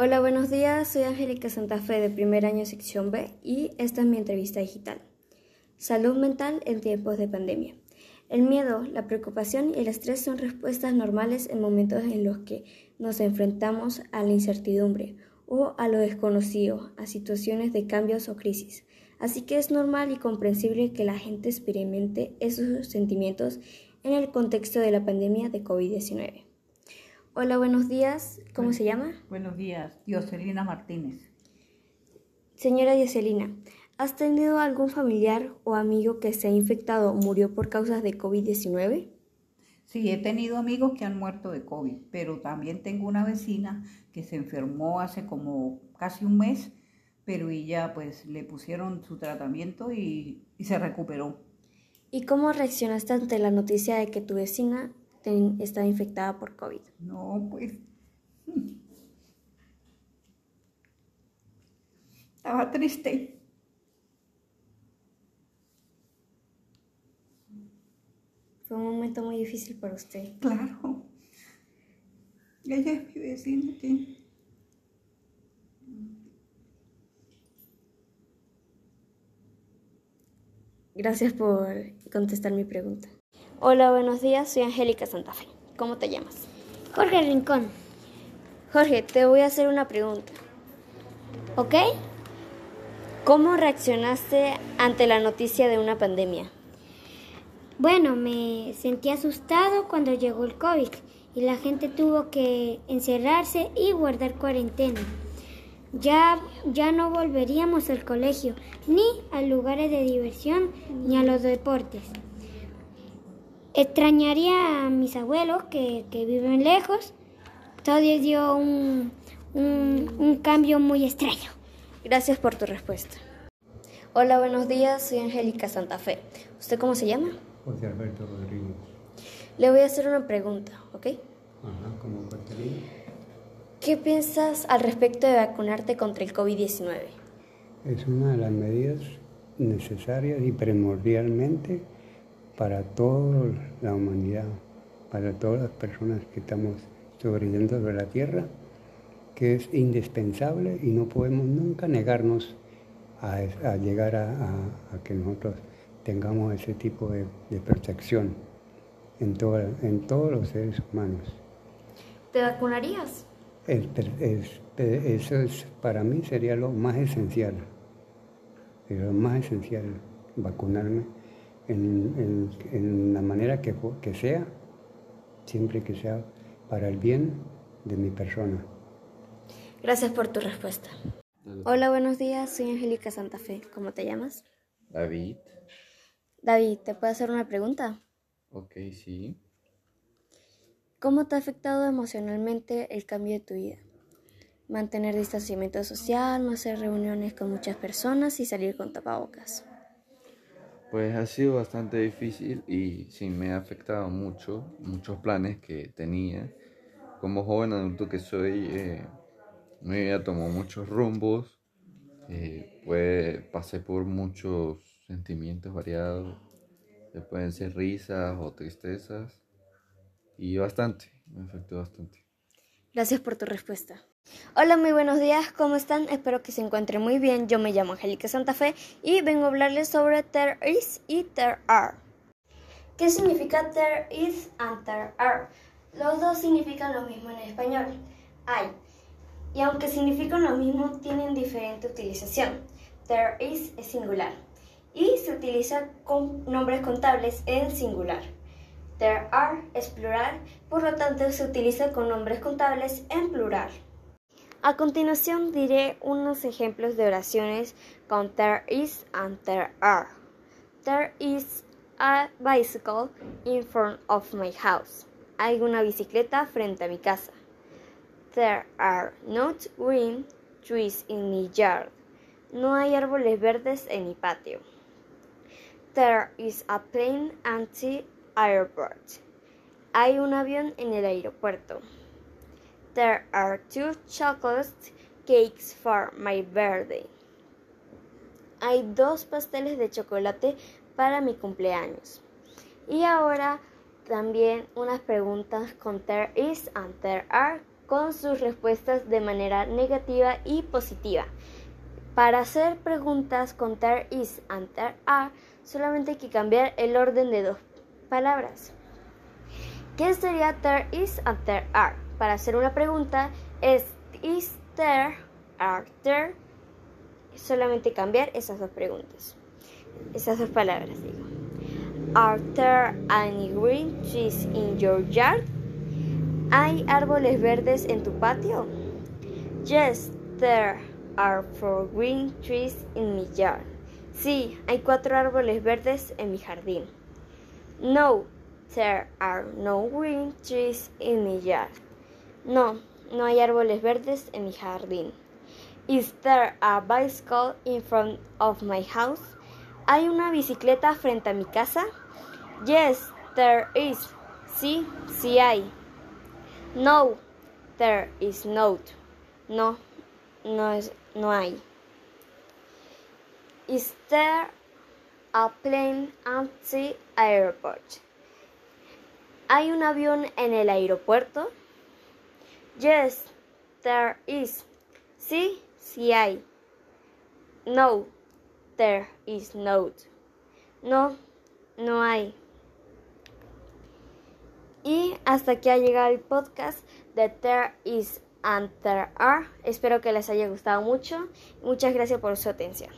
Hola, buenos días. Soy Angélica Santa Fe de primer año sección B y esta es mi entrevista digital. Salud mental en tiempos de pandemia. El miedo, la preocupación y el estrés son respuestas normales en momentos en los que nos enfrentamos a la incertidumbre o a lo desconocido, a situaciones de cambios o crisis. Así que es normal y comprensible que la gente experimente esos sentimientos en el contexto de la pandemia de COVID-19. Hola, buenos días. ¿Cómo se llama? Buenos días, Dioselina Martínez. Señora Dioselina, ¿has tenido algún familiar o amigo que se ha infectado o murió por causas de COVID-19? Sí, he tenido amigos que han muerto de COVID, pero también tengo una vecina que se enfermó hace como casi un mes, pero ella pues le pusieron su tratamiento y, y se recuperó. ¿Y cómo reaccionaste ante la noticia de que tu vecina estaba infectada por COVID? No, pues estaba triste. Fue un momento muy difícil para usted. Claro. Ella es mi vecina que Gracias por contestar mi pregunta. Hola, buenos días. Soy Angélica Santa Fe. ¿Cómo te llamas? Jorge Rincón. Jorge, te voy a hacer una pregunta. ¿Ok? ¿Cómo reaccionaste ante la noticia de una pandemia? Bueno, me sentí asustado cuando llegó el COVID y la gente tuvo que encerrarse y guardar cuarentena. Ya, ya no volveríamos al colegio, ni a lugares de diversión, ni a los deportes. Extrañaría a mis abuelos que, que viven lejos. Todo dio un, un, un cambio muy extraño. Gracias por tu respuesta. Hola, buenos días. Soy Angélica Santa Fe. ¿Usted cómo se llama? José Alberto Rodríguez. Le voy a hacer una pregunta, ¿ok? Ajá, como. ¿Qué piensas al respecto de vacunarte contra el COVID-19? Es una de las medidas necesarias y primordialmente para toda la humanidad, para todas las personas que estamos sobreviviendo sobre la Tierra, que es indispensable y no podemos nunca negarnos a, a llegar a, a- a que nosotros tengamos ese tipo de, de protección en, toda- en todos los seres humanos. ¿Te vacunarías? Es- eso es, para mí sería lo más esencial, sería lo más esencial, vacunarme en, en- en la manera que, que sea, siempre que sea para el bien de mi persona. Gracias por tu respuesta. Hola, buenos días. Soy Angélica Santa Fe. ¿Cómo te llamas? David, David, ¿te puedo hacer una pregunta? ok, sí. ¿Cómo te ha afectado emocionalmente el cambio de tu vida? Mantener distanciamiento social, no hacer reuniones con muchas personas y salir con tapabocas. Pues ha sido bastante difícil y sí me ha afectado mucho, muchos planes que tenía. Como joven adulto que soy, eh, mi vida tomó muchos rumbos, eh, pues pasé por muchos sentimientos variados, que pueden ser risas o tristezas, y bastante, me afectó bastante. Gracias por tu respuesta. Hola, muy buenos días, ¿cómo están? Espero que se encuentren muy bien. Yo me llamo Angélica Santa Fe y vengo a hablarles sobre there is y there are. ¿Qué significa there is and there are? Los dos significan lo mismo en español. Hay. Y aunque significan lo mismo, tienen diferente utilización. There is es singular y se utiliza con nombres contables en singular. There are es plural, por lo tanto se utiliza con nombres contables en plural. A continuación diré unos ejemplos de oraciones con there is and there are. There is a bicycle in front of my house. Hay una bicicleta frente a mi casa. There are not green trees in my yard. No hay árboles verdes en mi patio. There is a plane the airport. Hay un avión en el aeropuerto. There are two chocolate cakes for my birthday. Hay dos pasteles de chocolate para mi cumpleaños. Y ahora también unas preguntas con there is and there are con sus respuestas de manera negativa y positiva. Para hacer preguntas con there is and there are, solamente hay que cambiar el orden de dos palabras. ¿Qué sería there is and there are? Para hacer una pregunta es is there, are there. Solamente cambiar esas dos preguntas. Esas dos palabras, digo. Are there any green trees in your yard? ¿Hay árboles verdes en tu patio? Yes, there are four green trees in my yard. Sí, hay cuatro árboles verdes en mi jardín. No, there are no green trees in my yard. No, no hay árboles verdes en mi jardín. Is there a bicycle in front of my house? ¿Hay una bicicleta frente a mi casa? Yes, there is. Sí, sí hay. No, there is not. No, no es, no hay. Is there a plane at the airport? ¿Hay un avión en el aeropuerto? Yes, there is. Sí, sí hay. No, there is not. No, no hay. Y hasta aquí ha llegado el podcast de There is and There are. Espero que les haya gustado mucho. Muchas gracias por su atención.